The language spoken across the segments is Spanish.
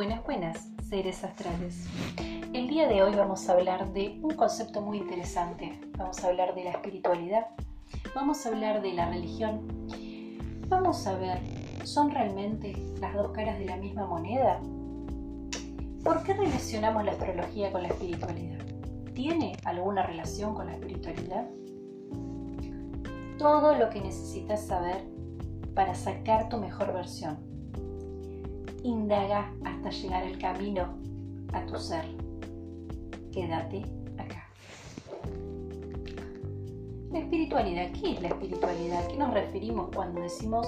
Buenas, buenas, seres astrales. El día de hoy vamos a hablar de un concepto muy interesante. Vamos a hablar de la espiritualidad, vamos a hablar de la religión. Vamos a ver, ¿son realmente las dos caras de la misma moneda? ¿Por qué relacionamos la astrología con la espiritualidad? ¿Tiene alguna relación con la espiritualidad? Todo lo que necesitas saber para sacar tu mejor versión. Indaga hasta llegar al camino a tu ser. Quédate acá. La espiritualidad, ¿qué es la espiritualidad? ¿A qué nos referimos cuando decimos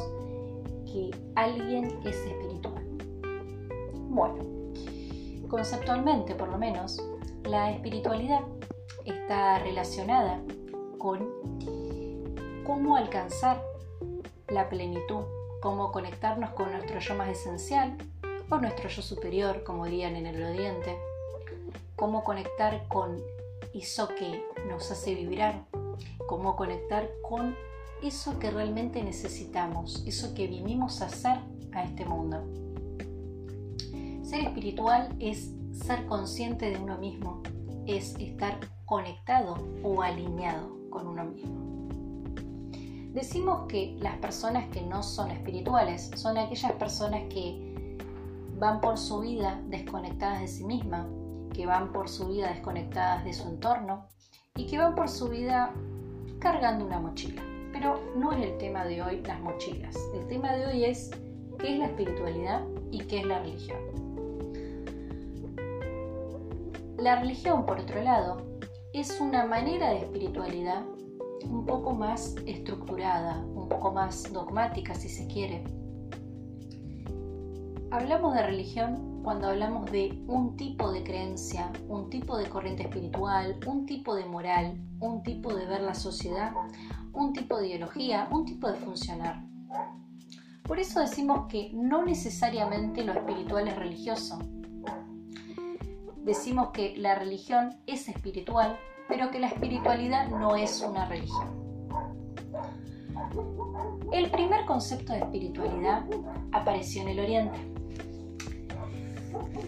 que alguien es espiritual? Bueno, conceptualmente por lo menos, la espiritualidad está relacionada con cómo alcanzar la plenitud, cómo conectarnos con nuestro yo más esencial o nuestro yo superior, como dirían en el Oriente, cómo conectar con eso que nos hace vibrar, cómo conectar con eso que realmente necesitamos, eso que vinimos a hacer a este mundo. Ser espiritual es ser consciente de uno mismo, es estar conectado o alineado con uno mismo. Decimos que las personas que no son espirituales son aquellas personas que van por su vida desconectadas de sí misma, que van por su vida desconectadas de su entorno y que van por su vida cargando una mochila. Pero no es el tema de hoy las mochilas. El tema de hoy es qué es la espiritualidad y qué es la religión. La religión, por otro lado, es una manera de espiritualidad un poco más estructurada, un poco más dogmática si se quiere. Hablamos de religión cuando hablamos de un tipo de creencia, un tipo de corriente espiritual, un tipo de moral, un tipo de ver la sociedad, un tipo de ideología, un tipo de funcionar. Por eso decimos que no necesariamente lo espiritual es religioso. Decimos que la religión es espiritual pero que la espiritualidad no es una religión. El primer concepto de espiritualidad apareció en el Oriente,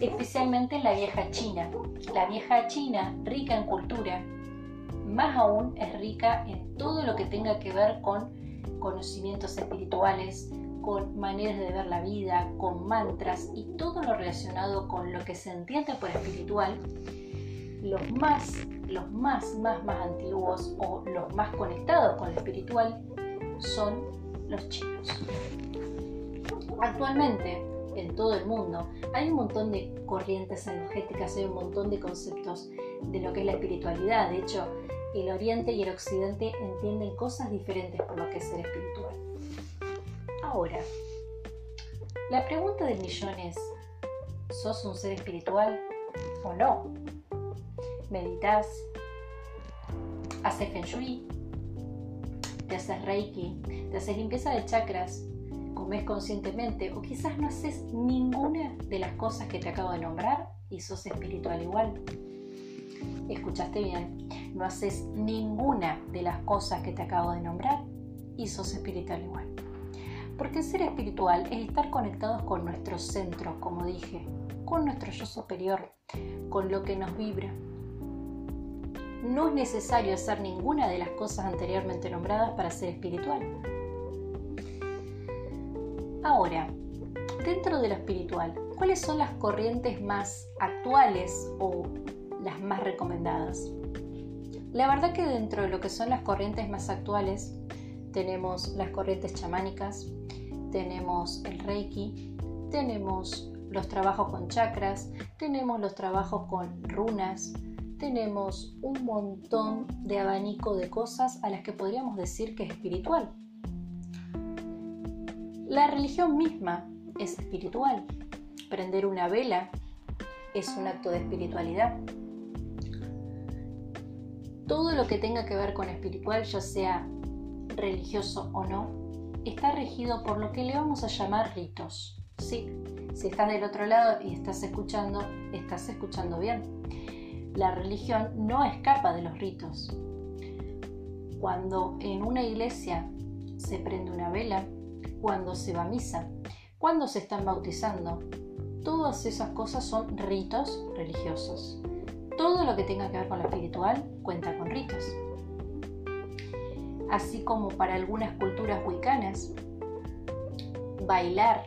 especialmente en la vieja China. La vieja China, rica en cultura, más aún es rica en todo lo que tenga que ver con conocimientos espirituales, con maneras de ver la vida, con mantras y todo lo relacionado con lo que se entiende por espiritual, los más los más, más, más antiguos o los más conectados con lo espiritual son los chinos. Actualmente, en todo el mundo, hay un montón de corrientes energéticas, hay un montón de conceptos de lo que es la espiritualidad. De hecho, el Oriente y el Occidente entienden cosas diferentes por lo que es ser espiritual. Ahora, la pregunta del millón es, ¿sos un ser espiritual o no? Meditas, haces feng shui, te haces reiki, te haces limpieza de chakras, comes conscientemente o quizás no haces ninguna de las cosas que te acabo de nombrar y sos espiritual igual. Escuchaste bien, no haces ninguna de las cosas que te acabo de nombrar y sos espiritual igual. Porque ser espiritual es estar conectados con nuestro centro, como dije, con nuestro yo superior, con lo que nos vibra, no es necesario hacer ninguna de las cosas anteriormente nombradas para ser espiritual. Ahora, dentro de lo espiritual, ¿cuáles son las corrientes más actuales o las más recomendadas? La verdad que dentro de lo que son las corrientes más actuales tenemos las corrientes chamánicas, tenemos el reiki, tenemos los trabajos con chakras, tenemos los trabajos con runas, tenemos un montón de abanico de cosas a las que podríamos decir que es espiritual. La religión misma es espiritual. Prender una vela es un acto de espiritualidad. Todo lo que tenga que ver con espiritual, ya sea religioso o no, está regido por lo que le vamos a llamar ritos. Sí, si estás del otro lado y estás escuchando, estás escuchando bien la religión no escapa de los ritos. Cuando en una iglesia se prende una vela, cuando se va a misa, cuando se están bautizando, Todas esas cosas son ritos religiosos. Todo lo que tenga que ver con lo espiritual cuenta con ritos. Así como para algunas culturas wicanas, bailar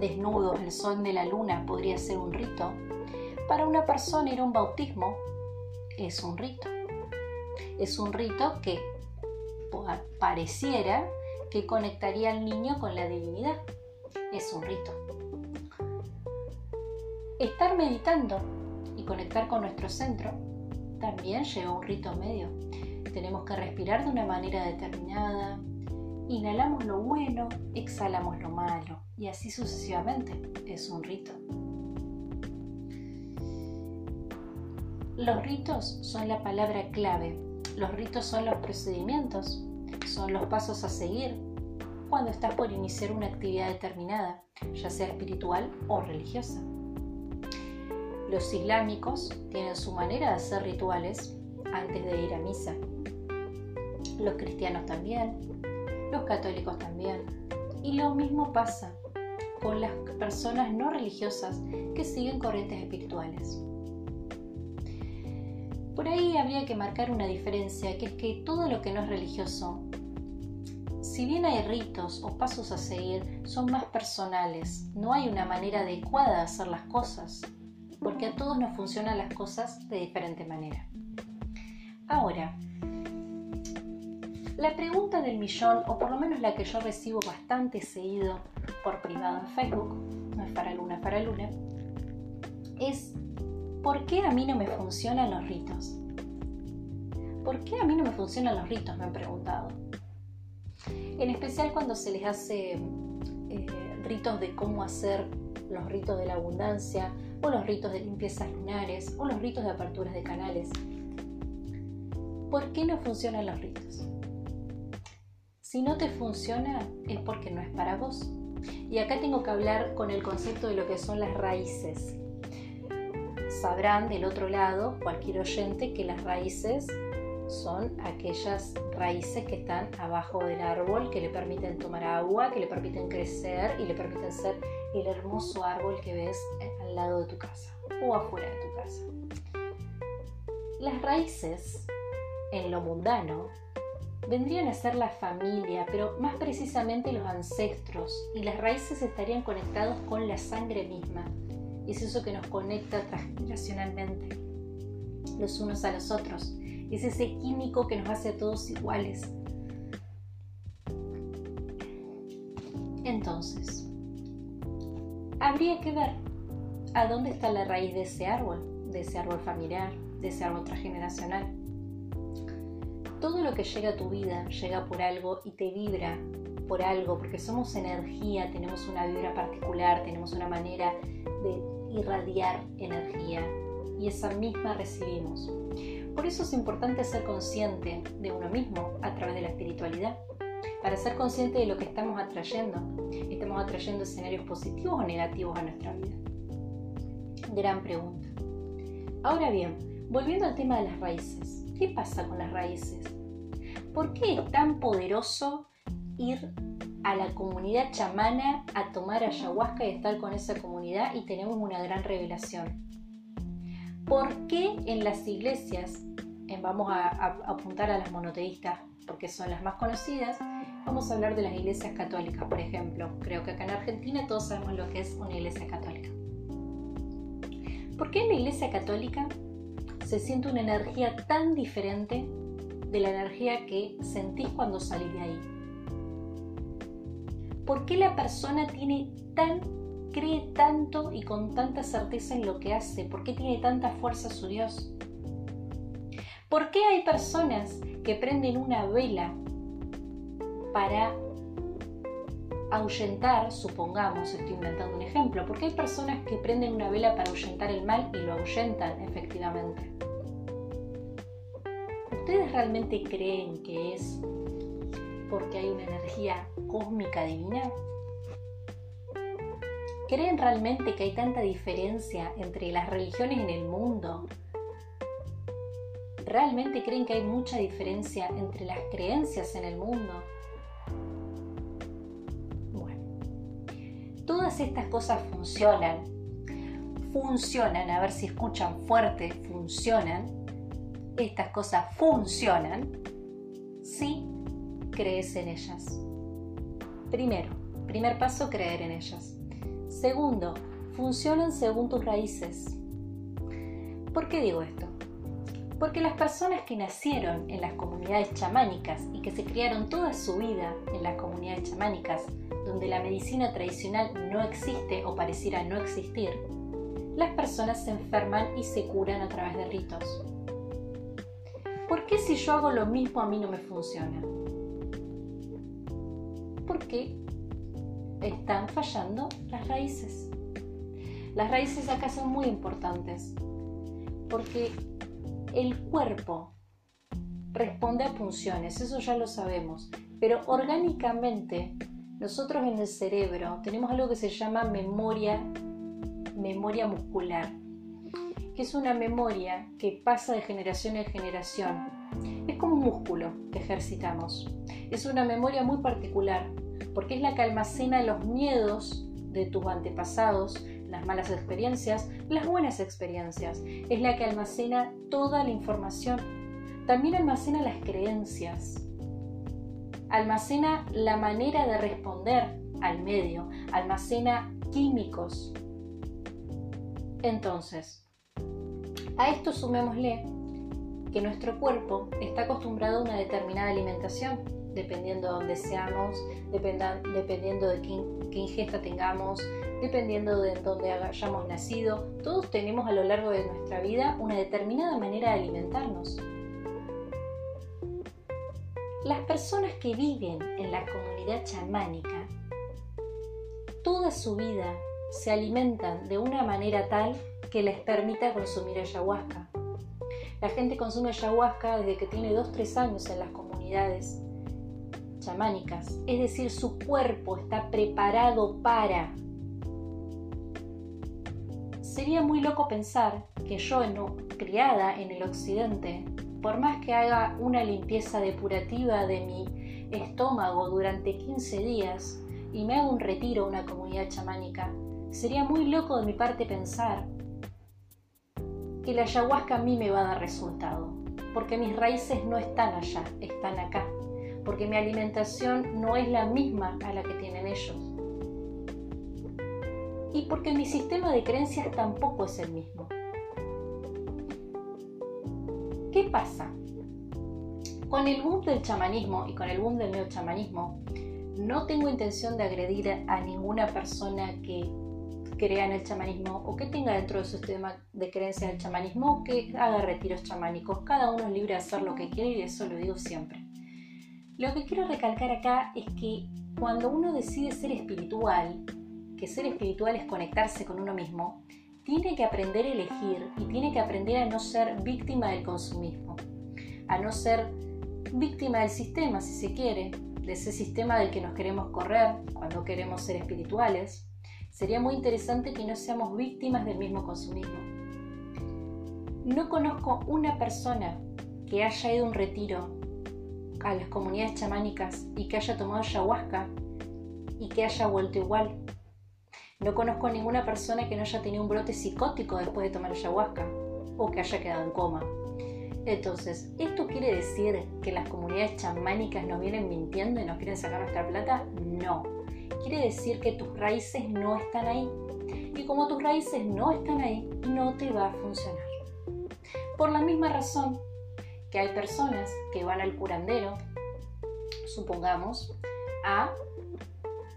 desnudos al sol de la luna podría ser un rito, para una persona ir a un bautismo es un rito. Es un rito que pareciera que conectaría al niño con la divinidad. Es un rito. Estar meditando y conectar con nuestro centro también lleva un rito medio. Tenemos que respirar de una manera determinada. Inhalamos lo bueno, exhalamos lo malo y así sucesivamente. Es un rito. Los ritos son la palabra clave. Los ritos son los procedimientos, son los pasos a seguir cuando estás por iniciar una actividad determinada, ya sea espiritual o religiosa. Los islámicos tienen su manera de hacer rituales antes de ir a misa. Los cristianos también, los católicos también. Y lo mismo pasa con las personas no religiosas que siguen corrientes espirituales. Por ahí habría que marcar una diferencia, que es que todo lo que no es religioso, si bien hay ritos o pasos a seguir, son más personales. No hay una manera adecuada de hacer las cosas porque a todos nos funcionan las cosas de diferente manera. Ahora, la pregunta del millón, o por lo menos la que yo recibo bastante seguido por privado en Facebook, no es para luna, para luna, es ¿por qué a mí no me funcionan los ritos? ¿Por qué a mí no me funcionan los ritos? Me han preguntado. En especial cuando se les hace eh, ritos de cómo hacer los ritos de la abundancia o los ritos de limpiezas lunares o los ritos de aperturas de canales. ¿Por qué no funcionan los ritos? Si no te funciona es porque no es para vos. Y acá tengo que hablar con el concepto de lo que son las raíces. Sabrán del otro lado, cualquier oyente, que las raíces son aquellas raíces que están abajo del árbol, que le permiten tomar agua, que le permiten crecer y le permiten ser el hermoso árbol que ves al lado de tu casa o afuera de tu casa. Las raíces, en lo mundano, vendrían a ser la familia, pero más precisamente los ancestros, y las raíces estarían conectados con la sangre misma. Es eso que nos conecta transgeneracionalmente, los unos a los otros. Es ese químico que nos hace a todos iguales. Entonces, habría que ver a dónde está la raíz de ese árbol, de ese árbol familiar, de ese árbol transgeneracional. Todo lo que llega a tu vida llega por algo y te vibra por algo, porque somos energía, tenemos una vibra particular, tenemos una manera de irradiar energía y esa misma recibimos. Por eso es importante ser consciente de uno mismo a través de la espiritualidad para ser consciente de lo que estamos atrayendo. ¿Estamos atrayendo escenarios positivos o negativos a nuestra vida? Gran pregunta. Ahora bien, volviendo al tema de las raíces, ¿qué pasa con las raíces? ¿Por qué es tan poderoso ir a la comunidad chamana a tomar ayahuasca y estar con esa comunidad y tenemos una gran revelación? ¿Por qué en las iglesias, vamos a, a apuntar a las monoteístas porque son las más conocidas, Vamos a hablar de las iglesias católicas, por ejemplo. Creo que acá en Argentina todos sabemos lo que es una iglesia católica. ¿Por qué en la iglesia católica se siente una energía tan diferente de la energía que sentís cuando salís de ahí? ¿Por qué la persona tiene tan, cree tanto y con tanta certeza en lo que hace? ¿Por qué tiene tanta fuerza su Dios? ¿Por qué hay personas que prenden una vela para ahuyentar, supongamos, estoy inventando un ejemplo, porque hay personas que prenden una vela para ahuyentar el mal y lo ahuyentan efectivamente. ¿Ustedes realmente creen que es porque hay una energía cósmica divina? ¿Creen realmente que hay tanta diferencia entre las religiones en el mundo? ¿Realmente creen que hay mucha diferencia entre las creencias en el mundo? todas estas cosas funcionan, funcionan, a ver si escuchan fuerte, funcionan, estas cosas funcionan, si crees en ellas. Primero, primer paso, creer en ellas. Segundo, funcionan según tus raíces. ¿Por qué digo esto? Porque las personas que nacieron en las comunidades chamánicas y que se criaron toda su vida en las comunidades chamánicas, donde la medicina tradicional no existe o pareciera no existir, las personas se enferman y se curan a través de ritos. ¿Por qué si yo hago lo mismo a mí no me funciona? Porque están fallando las raíces. Las raíces acá son muy importantes porque el cuerpo responde a funciones, eso ya lo sabemos, pero orgánicamente nosotros en el cerebro tenemos algo que se llama memoria, memoria muscular, que es una memoria que pasa de generación en generación. Es como un músculo que ejercitamos. Es una memoria muy particular porque es la que almacena los miedos de tus antepasados, las malas experiencias, las buenas experiencias. Es la que almacena toda la información. También almacena las creencias. Almacena la manera de responder al medio. Almacena químicos. Entonces, a esto sumémosle que nuestro cuerpo está acostumbrado a una determinada alimentación, dependiendo de dónde seamos, dependiendo de qué, qué ingesta tengamos, dependiendo de dónde hayamos nacido, todos tenemos a lo largo de nuestra vida una determinada manera de alimentarnos. Las personas que viven en la comunidad chamánica, toda su vida se alimentan de una manera tal que les permita consumir ayahuasca. La gente consume ayahuasca desde que tiene 2-3 años en las comunidades es decir, su cuerpo está preparado para. Sería muy loco pensar que yo, criada en el occidente, por más que haga una limpieza depurativa de mi estómago durante 15 días y me haga un retiro a una comunidad chamánica, sería muy loco de mi parte pensar que la ayahuasca a mí me va a dar resultado, porque mis raíces no están allá, están acá, porque mi alimentación no es la misma a la que tienen ellos y porque mi sistema de creencias tampoco es el mismo. ¿Qué pasa? Con el boom del chamanismo y con el boom del neochamanismo, no tengo intención de agredir a ninguna persona que crea en el chamanismo o que tenga dentro de su sistema de creencias el chamanismo o que haga retiros chamánicos. Cada uno es libre de hacer lo que quiere y eso lo digo siempre. Lo que quiero recalcar acá es que cuando uno decide ser espiritual, que ser espiritual es conectarse con uno mismo, tiene que aprender a elegir y tiene que aprender a no ser víctima del consumismo, a no ser víctima del sistema, si se quiere, de ese sistema del que nos queremos correr cuando queremos ser espirituales. Sería muy interesante que no seamos víctimas del mismo consumismo. No conozco una persona que haya ido a un retiro a las comunidades chamánicas y que haya tomado ayahuasca y que haya vuelto igual no conozco a ninguna persona que no haya tenido un brote psicótico después de tomar ayahuasca o que haya quedado en coma. Entonces, ¿esto quiere decir que las comunidades chamánicas nos vienen mintiendo y nos quieren sacar nuestra plata? No. Quiere decir que tus raíces no están ahí. Y como tus raíces no están ahí, no te va a funcionar. Por la misma razón que hay personas que van al curandero, supongamos, a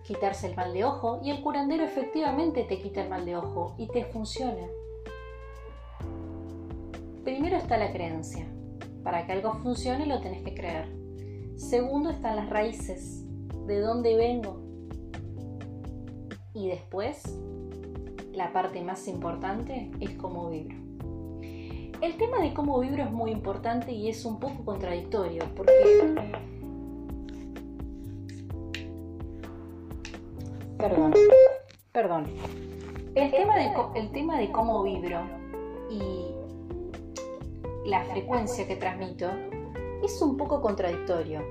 quitarse el mal de ojo y el curandero efectivamente te quita el mal de ojo y te funciona. Primero está la creencia. Para que algo funcione lo tenés que creer. Segundo están las raíces. ¿De dónde vengo? Y después, la parte más importante es cómo vibro. El tema de cómo vibro es muy importante y es un poco contradictorio porque Perdón. Perdón. El tema, de, el tema de cómo vibro y la frecuencia que transmito es un poco contradictorio.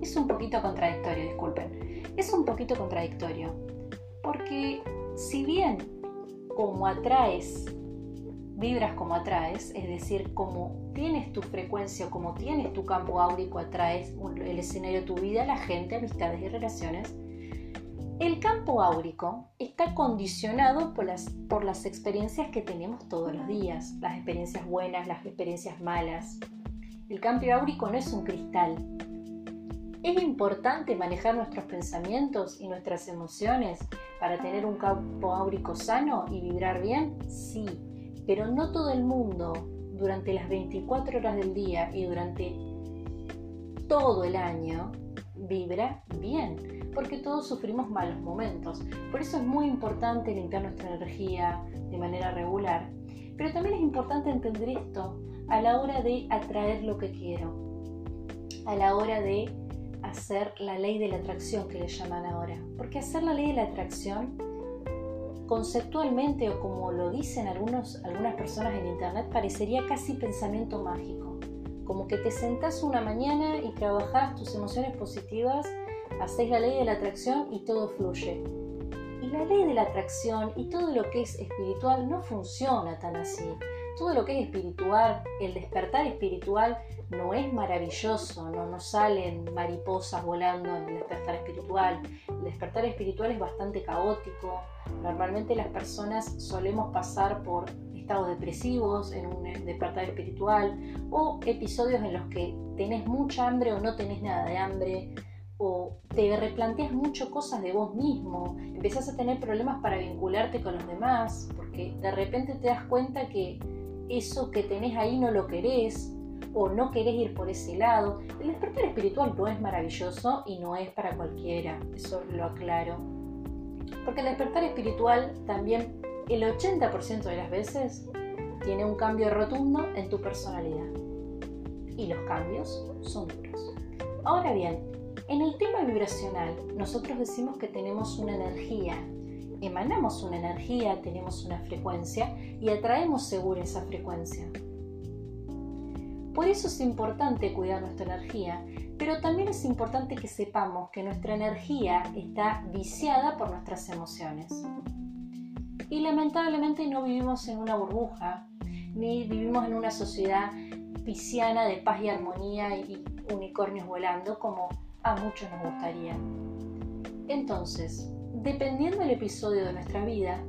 Es un poquito contradictorio, disculpen. Es un poquito contradictorio. Porque si bien como atraes, vibras como atraes, es decir, como tienes tu frecuencia, como tienes tu campo áurico, atraes el escenario de tu vida, la gente, amistades y relaciones, el campo áurico está condicionado por las, por las experiencias que tenemos todos los días, las experiencias buenas, las experiencias malas. El campo áurico no es un cristal. ¿Es importante manejar nuestros pensamientos y nuestras emociones para tener un campo áurico sano y vibrar bien? Sí, pero no todo el mundo durante las 24 horas del día y durante todo el año vibra bien porque todos sufrimos malos momentos. Por eso es muy importante limpiar nuestra energía de manera regular. Pero también es importante entender esto a la hora de atraer lo que quiero, a la hora de hacer la ley de la atracción que le llaman ahora. Porque hacer la ley de la atracción, conceptualmente o como lo dicen algunos, algunas personas en internet, parecería casi pensamiento mágico. Como que te sentás una mañana y trabajas tus emociones positivas hacéis la ley de la atracción y todo fluye. Y la ley de la atracción y todo lo que es espiritual no funciona tan así. Todo lo que es espiritual, el despertar espiritual no es maravilloso, no nos salen mariposas volando en el despertar espiritual. El despertar espiritual es bastante caótico. Normalmente las personas solemos pasar por estados depresivos en un despertar espiritual o episodios en los que tenés mucha hambre o no tenés nada de hambre o te replanteas mucho cosas de vos mismo, empezás a tener problemas para vincularte con los demás, porque de repente te das cuenta que eso que tenés ahí no lo querés o no querés ir por ese lado. El despertar espiritual no es maravilloso y no es para cualquiera, eso lo aclaro. Porque el despertar espiritual también el 80% de las veces tiene un cambio rotundo en tu personalidad. Y los cambios son duros. Ahora bien, en el tema vibracional, nosotros decimos que tenemos una energía, emanamos una energía, tenemos una frecuencia y atraemos seguro esa frecuencia. Por eso es importante cuidar nuestra energía, pero también es importante que sepamos que nuestra energía está viciada por nuestras emociones. Y lamentablemente no vivimos en una burbuja, ni vivimos en una sociedad pisciana de paz y armonía y unicornios volando como a muchos nos gustaría. Entonces, dependiendo del episodio de nuestra vida,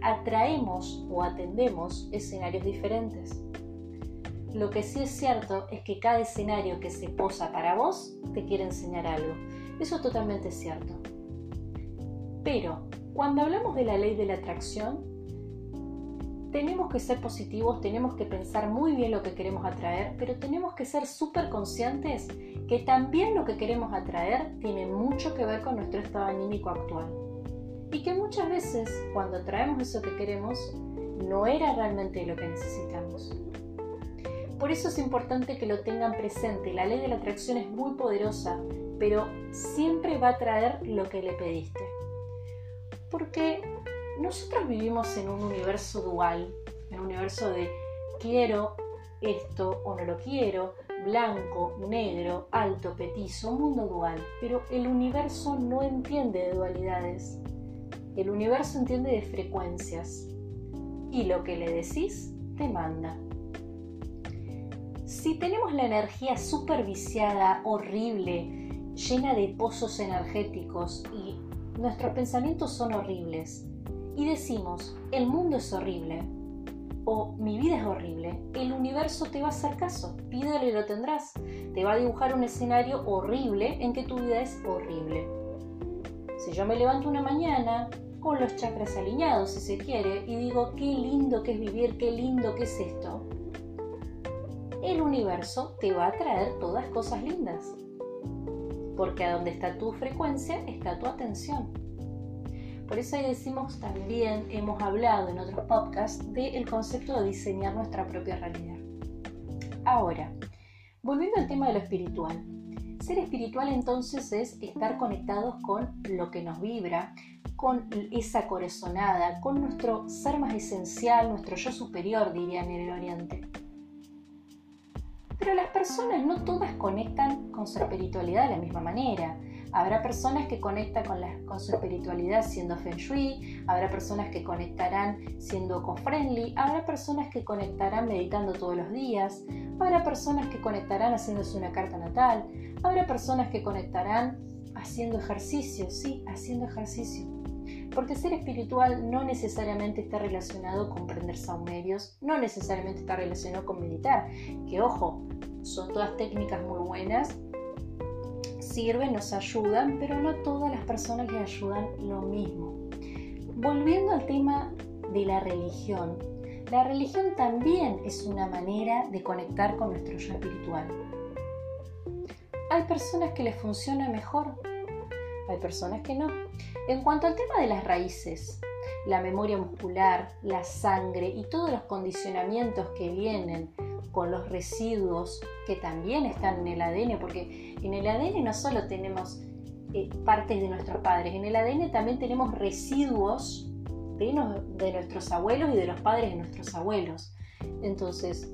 atraemos o atendemos escenarios diferentes. Lo que sí es cierto es que cada escenario que se posa para vos te quiere enseñar algo. Eso es totalmente cierto. Pero, cuando hablamos de la ley de la atracción, tenemos que ser positivos, tenemos que pensar muy bien lo que queremos atraer, pero tenemos que ser súper conscientes que también lo que queremos atraer tiene mucho que ver con nuestro estado anímico actual. Y que muchas veces cuando atraemos eso que queremos, no era realmente lo que necesitamos. Por eso es importante que lo tengan presente. La ley de la atracción es muy poderosa, pero siempre va a traer lo que le pediste. Porque nosotros vivimos en un universo dual, en un universo de quiero esto o no lo quiero, blanco, negro, alto, petizo, un mundo dual. Pero el universo no entiende de dualidades. El universo entiende de frecuencias. Y lo que le decís te manda. Si tenemos la energía superviciada, horrible, llena de pozos energéticos y nuestros pensamientos son horribles, y decimos, el mundo es horrible o mi vida es horrible, el universo te va a hacer caso, pídele y lo tendrás. Te va a dibujar un escenario horrible en que tu vida es horrible. Si yo me levanto una mañana con los chakras alineados, si se quiere, y digo, qué lindo que es vivir, qué lindo que es esto, el universo te va a traer todas cosas lindas. Porque a donde está tu frecuencia está tu atención. Por eso ahí decimos también, hemos hablado en otros podcasts del concepto de diseñar nuestra propia realidad. Ahora, volviendo al tema de lo espiritual. Ser espiritual entonces es estar conectados con lo que nos vibra, con esa corazonada, con nuestro ser más esencial, nuestro yo superior, dirían en el Oriente. Pero las personas no todas conectan con su espiritualidad de la misma manera. Habrá personas que conectan con, su espiritualidad siendo Feng Shui, habrá personas que conectarán siendo eco-friendly, habrá personas que conectarán meditando todos los días, habrá personas que conectarán haciéndose una carta natal, habrá personas que conectarán haciendo ejercicio, sí, haciendo ejercicio. Porque ser espiritual no necesariamente está relacionado con prender saumerios, no necesariamente está relacionado con meditar, que ojo, son todas técnicas muy buenas sirven, nos ayudan, pero no todas las personas les ayudan lo mismo. Volviendo al tema de la religión, la religión también es una manera de conectar con nuestro yo espiritual. Hay personas que les funciona mejor, hay personas que no. En cuanto al tema de las raíces, la memoria muscular, la sangre y todos los condicionamientos que vienen con los residuos que también están en el ADN, porque en el ADN no solo tenemos eh, partes de nuestros padres, en el ADN también tenemos residuos de, de nuestros abuelos y de los padres de nuestros abuelos. Entonces,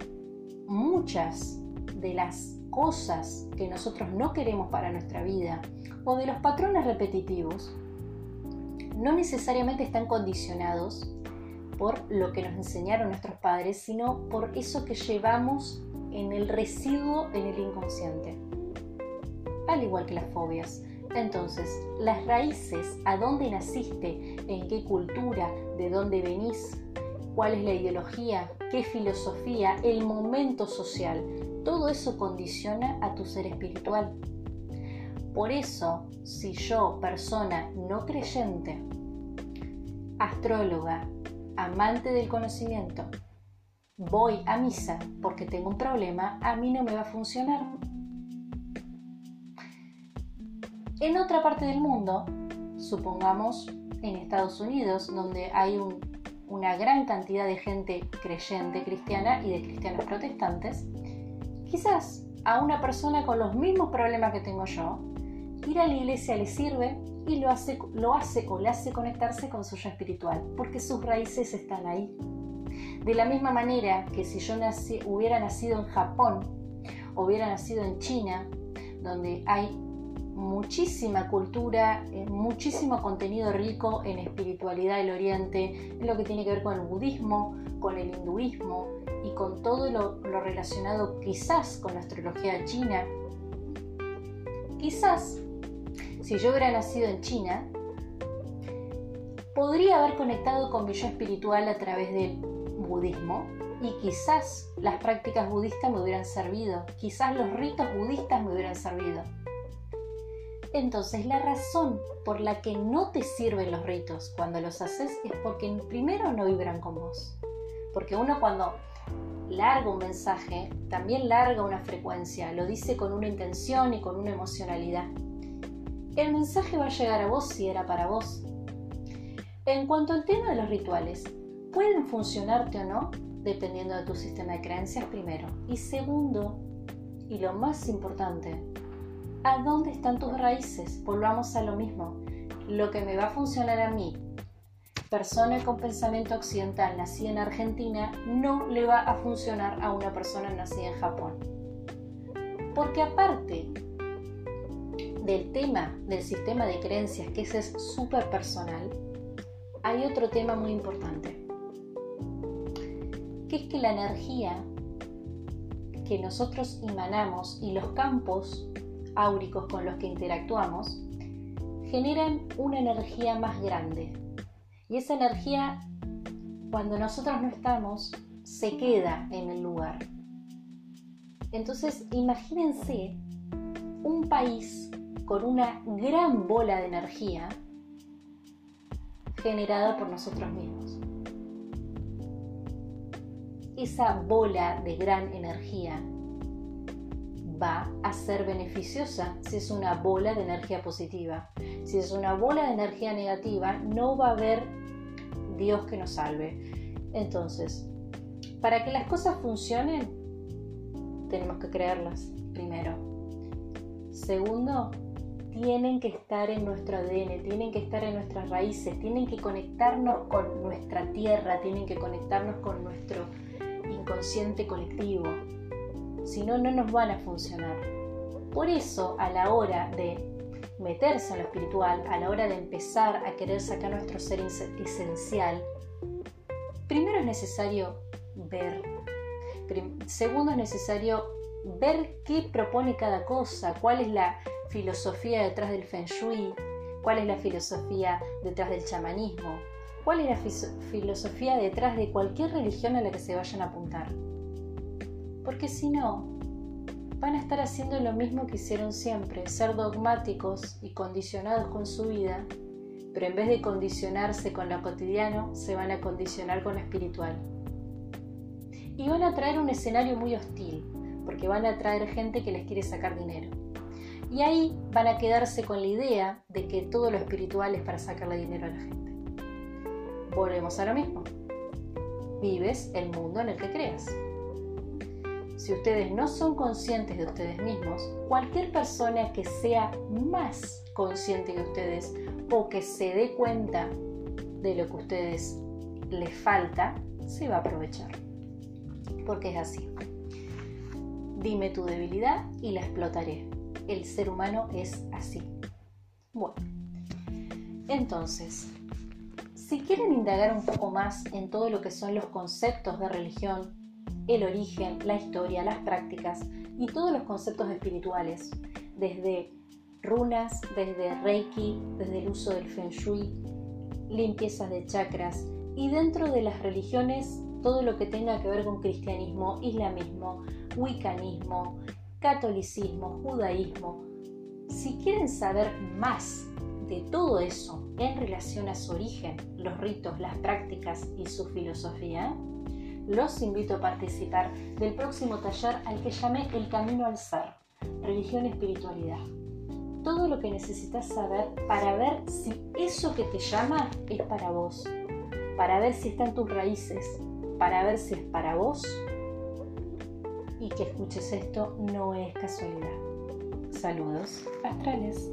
muchas de las cosas que nosotros no queremos para nuestra vida o de los patrones repetitivos no necesariamente están condicionados por lo que nos enseñaron nuestros padres, sino por eso que llevamos en el residuo en el inconsciente. Al igual que las fobias. Entonces, las raíces, a dónde naciste, en qué cultura, de dónde venís, cuál es la ideología, qué filosofía, el momento social, todo eso condiciona a tu ser espiritual. Por eso, si yo, persona no creyente, astróloga, amante del conocimiento, voy a misa porque tengo un problema, a mí no me va a funcionar. En otra parte del mundo, supongamos en Estados Unidos, donde hay una gran cantidad de gente creyente cristiana y de cristianos protestantes, quizás a una persona con los mismos problemas que tengo yo, ir a la iglesia le sirve y lo hace, lo hace o le hace conectarse con su yo espiritual, porque sus raíces están ahí. De la misma manera que si yo nací, hubiera nacido en Japón, hubiera nacido en China, donde hay muchísima cultura, eh, muchísimo contenido rico en espiritualidad del Oriente, en lo que tiene que ver con el budismo, con el hinduismo y con todo lo, lo relacionado quizás con la astrología china. Quizás si yo hubiera nacido en China, podría haber conectado con mi yo espiritual a través del budismo y quizás las prácticas budistas me hubieran servido, quizás los ritos budistas me hubieran servido. Entonces la razón por la que no te sirven los ritos cuando los haces es porque primero no vibran con vos. Porque uno cuando larga un mensaje, también larga una frecuencia, lo dice con una intención y con una emocionalidad el mensaje va a llegar a vos si era para vos. En cuanto al tema de los rituales, pueden funcionarte o no dependiendo de tu sistema de creencias primero. Y segundo, y lo más importante, ¿a dónde están tus raíces? Volvamos a lo mismo. Lo que me va a funcionar a mí, persona con pensamiento occidental nacida en Argentina, no le va a funcionar a una persona nacida en Japón. Porque aparte del tema del sistema de creencias, que ese es súper personal, hay otro tema muy importante, que es que la energía que nosotros emanamos y los campos áuricos con los que interactuamos generan una energía más grande. Y esa energía, cuando nosotros no estamos, se queda en el lugar. Entonces, imagínense un país con una gran bola de energía generada por nosotros mismos. Esa bola de gran energía va a ser beneficiosa si es una bola de energía positiva. Si es una bola de energía negativa, no va a haber Dios que nos salve. Entonces, para que las cosas funcionen, tenemos que creerlas primero. Segundo, tienen que estar en nuestro ADN, tienen que estar en nuestras raíces, tienen que conectarnos con nuestra tierra, tienen que conectarnos con nuestro inconsciente colectivo. Si no, no nos van a funcionar. Por eso, a la hora de meterse en lo espiritual, a la hora de empezar a querer sacar nuestro ser esencial, primero es necesario ver. Segundo es necesario ver qué propone cada cosa, cuál es la filosofía detrás del feng shui, cuál es la filosofía detrás del chamanismo, cuál es la filosofía detrás de cualquier religión a la que se vayan a apuntar. Porque si no, van a estar haciendo lo mismo que hicieron siempre, ser dogmáticos y condicionados con su vida, pero en vez de condicionarse con lo cotidiano, se van a condicionar con lo espiritual. Y van a traer un escenario muy hostil, porque van a traer gente que les quiere sacar dinero. Y ahí van a quedarse con la idea de que todo lo espiritual es para sacarle dinero a la gente. Volvemos a lo mismo. Vives el mundo en el que creas. Si ustedes no son conscientes de ustedes mismos, cualquier persona que sea más consciente que ustedes o que se dé cuenta de lo que a ustedes les falta, se va a aprovechar. Porque es así. Dime tu debilidad y la explotaré el ser humano es así. Bueno, entonces, si quieren indagar un poco más en todo lo que son los conceptos de religión, el origen, la historia, las prácticas y todos los conceptos espirituales, desde runas, desde reiki, desde el uso del feng shui, limpiezas de chakras y dentro de las religiones todo lo que tenga que ver con cristianismo, islamismo, wiccanismo, catolicismo, judaísmo. Si quieren saber más de todo eso en relación a su origen, los ritos, las prácticas y su filosofía, los invito a participar del próximo taller al que llamé El Camino al Ser, Religión y Espiritualidad. Todo lo que necesitas saber para ver si eso que te llama es para vos, para ver si están tus raíces, para ver si es para vos y que escuches esto no es casualidad. Saludos astrales.